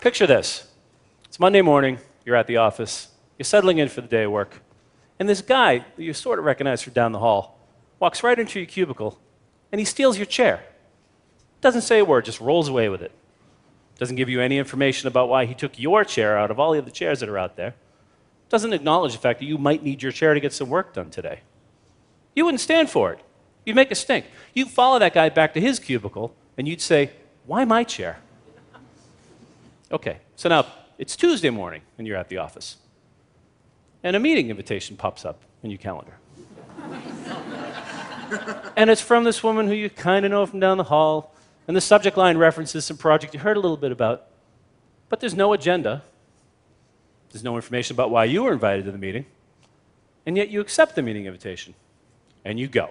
Picture this it's Monday morning, you're at the office, you're settling in for the day of work, and this guy that you sort of recognize from down the hall walks right into your cubicle and he steals your chair. Doesn't say a word, just rolls away with it. Doesn't give you any information about why he took your chair out of all the other chairs that are out there. Doesn't acknowledge the fact that you might need your chair to get some work done today. You wouldn't stand for it. You'd make a stink. You'd follow that guy back to his cubicle and you'd say, Why my chair? Okay, so now it's Tuesday morning and you're at the office. And a meeting invitation pops up in your calendar. and it's from this woman who you kind of know from down the hall, and the subject line references some project you heard a little bit about, but there's no agenda. There's no information about why you were invited to the meeting, and yet you accept the meeting invitation and you go.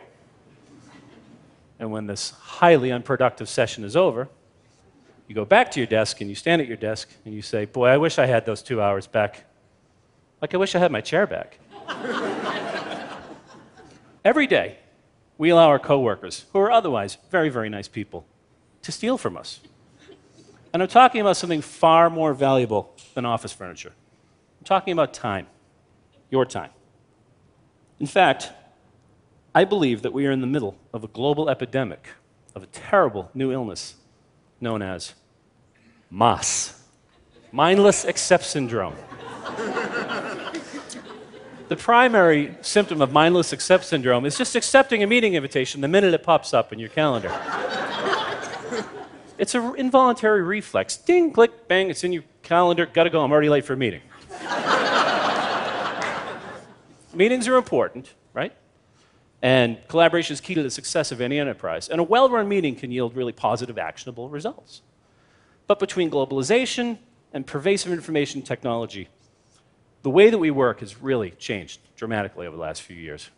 And when this highly unproductive session is over, you go back to your desk and you stand at your desk and you say, Boy, I wish I had those two hours back. Like, I wish I had my chair back. Every day, we allow our coworkers, who are otherwise very, very nice people, to steal from us. And I'm talking about something far more valuable than office furniture. I'm talking about time, your time. In fact, I believe that we are in the middle of a global epidemic of a terrible new illness known as MAS, mindless accept syndrome. the primary symptom of mindless accept syndrome is just accepting a meeting invitation the minute it pops up in your calendar. it's an involuntary reflex. Ding, click, bang, it's in your calendar. Gotta go, I'm already late for a meeting. Meetings are important, right? And collaboration is key to the success of any enterprise. And a well run meeting can yield really positive, actionable results. But between globalization and pervasive information technology, the way that we work has really changed dramatically over the last few years.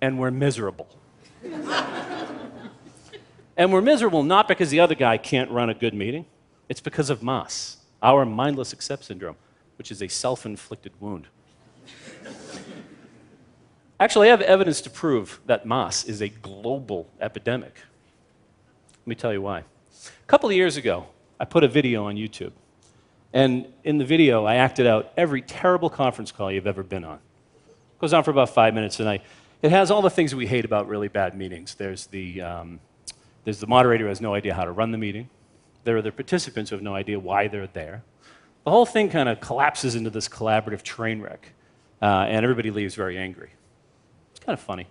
And we're miserable. and we're miserable not because the other guy can't run a good meeting, it's because of MAS, our mindless accept syndrome, which is a self inflicted wound. Actually, I have evidence to prove that MAS is a global epidemic. Let me tell you why. A couple of years ago, I put a video on YouTube. And in the video, I acted out every terrible conference call you've ever been on. It goes on for about five minutes, and I, it has all the things we hate about really bad meetings. There's the, um, there's the moderator who has no idea how to run the meeting. There are the participants who have no idea why they're there. The whole thing kind of collapses into this collaborative train wreck, uh, and everybody leaves very angry kind of funny.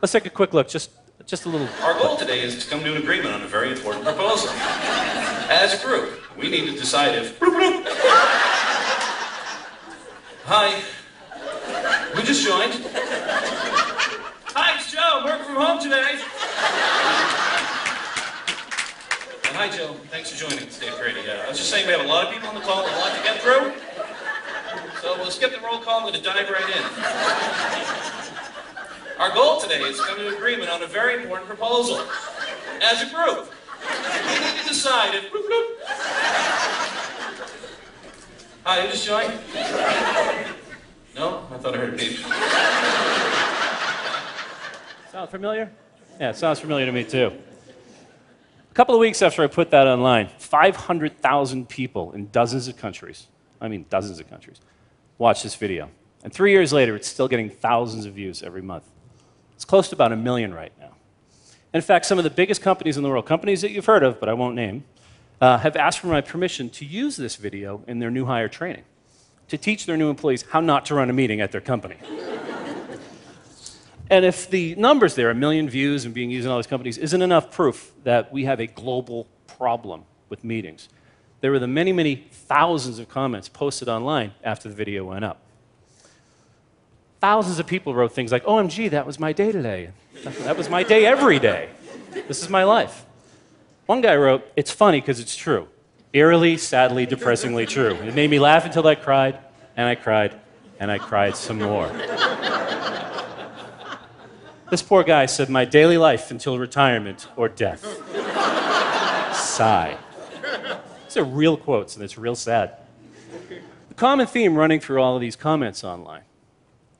Let's take a quick look, just, just a little. Our goal today is to come to an agreement on a very important proposal. As a group, we need to decide if. Hi. Who just joined? Hi, it's Joe. Work from home today. Hi, Joe. Thanks for joining us, Dave Grady. Yeah, I was just saying we have a lot of people on the call, a lot to get through. We'll skip the roll call. I'm going to dive right in. Our goal today is to come to agreement on a very important proposal. As a group, we need to decide if. Hi, who's joined? No? I thought I heard a beep. Sound familiar? Yeah, it sounds familiar to me too. A couple of weeks after I put that online, 500,000 people in dozens of countries, I mean dozens of countries, watch this video. And three years later, it's still getting thousands of views every month. It's close to about a million right now. In fact, some of the biggest companies in the world, companies that you've heard of, but I won't name, uh, have asked for my permission to use this video in their new hire training, to teach their new employees how not to run a meeting at their company. and if the numbers there, a million views and being used in all these companies, isn't enough proof that we have a global problem with meetings, there were the many, many thousands of comments posted online after the video went up. Thousands of people wrote things like, oh, OMG, that was my day today. That was my day every day. This is my life. One guy wrote, It's funny because it's true. Eerily, sadly, depressingly true. It made me laugh until I cried, and I cried, and I cried some more. this poor guy said, My daily life until retirement or death. Sigh. Are real quotes, and it's real sad. The common theme running through all of these comments online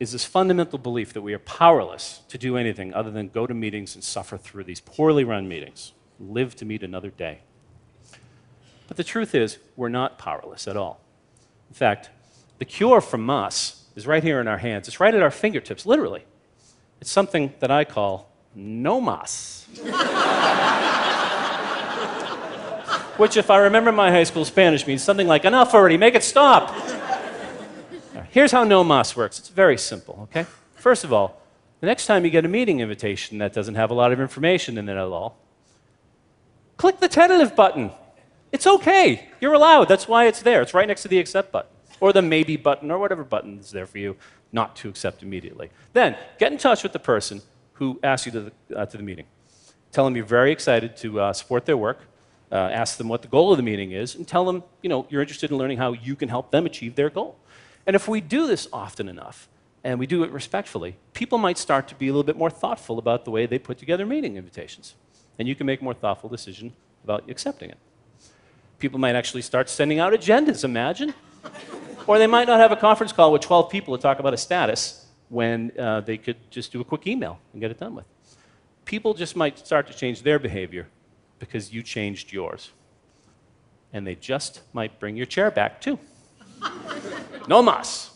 is this fundamental belief that we are powerless to do anything other than go to meetings and suffer through these poorly run meetings. live to meet another day. But the truth is, we're not powerless at all. In fact, the cure from us is right here in our hands. It's right at our fingertips, literally. It's something that I call no mas. Which, if I remember my high school Spanish, means something like enough already, make it stop. Here's how no mas works it's very simple, okay? First of all, the next time you get a meeting invitation that doesn't have a lot of information in it at all, click the tentative button. It's okay. You're allowed. That's why it's there. It's right next to the accept button or the maybe button or whatever button is there for you not to accept immediately. Then get in touch with the person who asked you to the, uh, to the meeting. Tell them you're very excited to uh, support their work. Uh, ask them what the goal of the meeting is, and tell them you know you're interested in learning how you can help them achieve their goal. And if we do this often enough, and we do it respectfully, people might start to be a little bit more thoughtful about the way they put together meeting invitations, and you can make a more thoughtful decision about accepting it. People might actually start sending out agendas. Imagine. Or they might not have a conference call with 12 people to talk about a status when uh, they could just do a quick email and get it done with. People just might start to change their behavior because you changed yours. And they just might bring your chair back too. No mas.